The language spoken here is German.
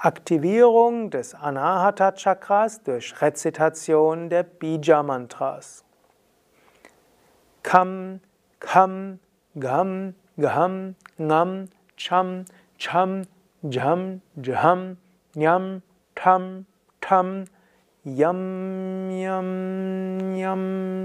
Aktivierung des Anahata Chakras durch Rezitation der Bija Mantras. Kam, Kam, Gam, gam, Ngam, Cham, Cham, Jam, jam, Nyam, Tam, Tam, Yam, Yam, Yam.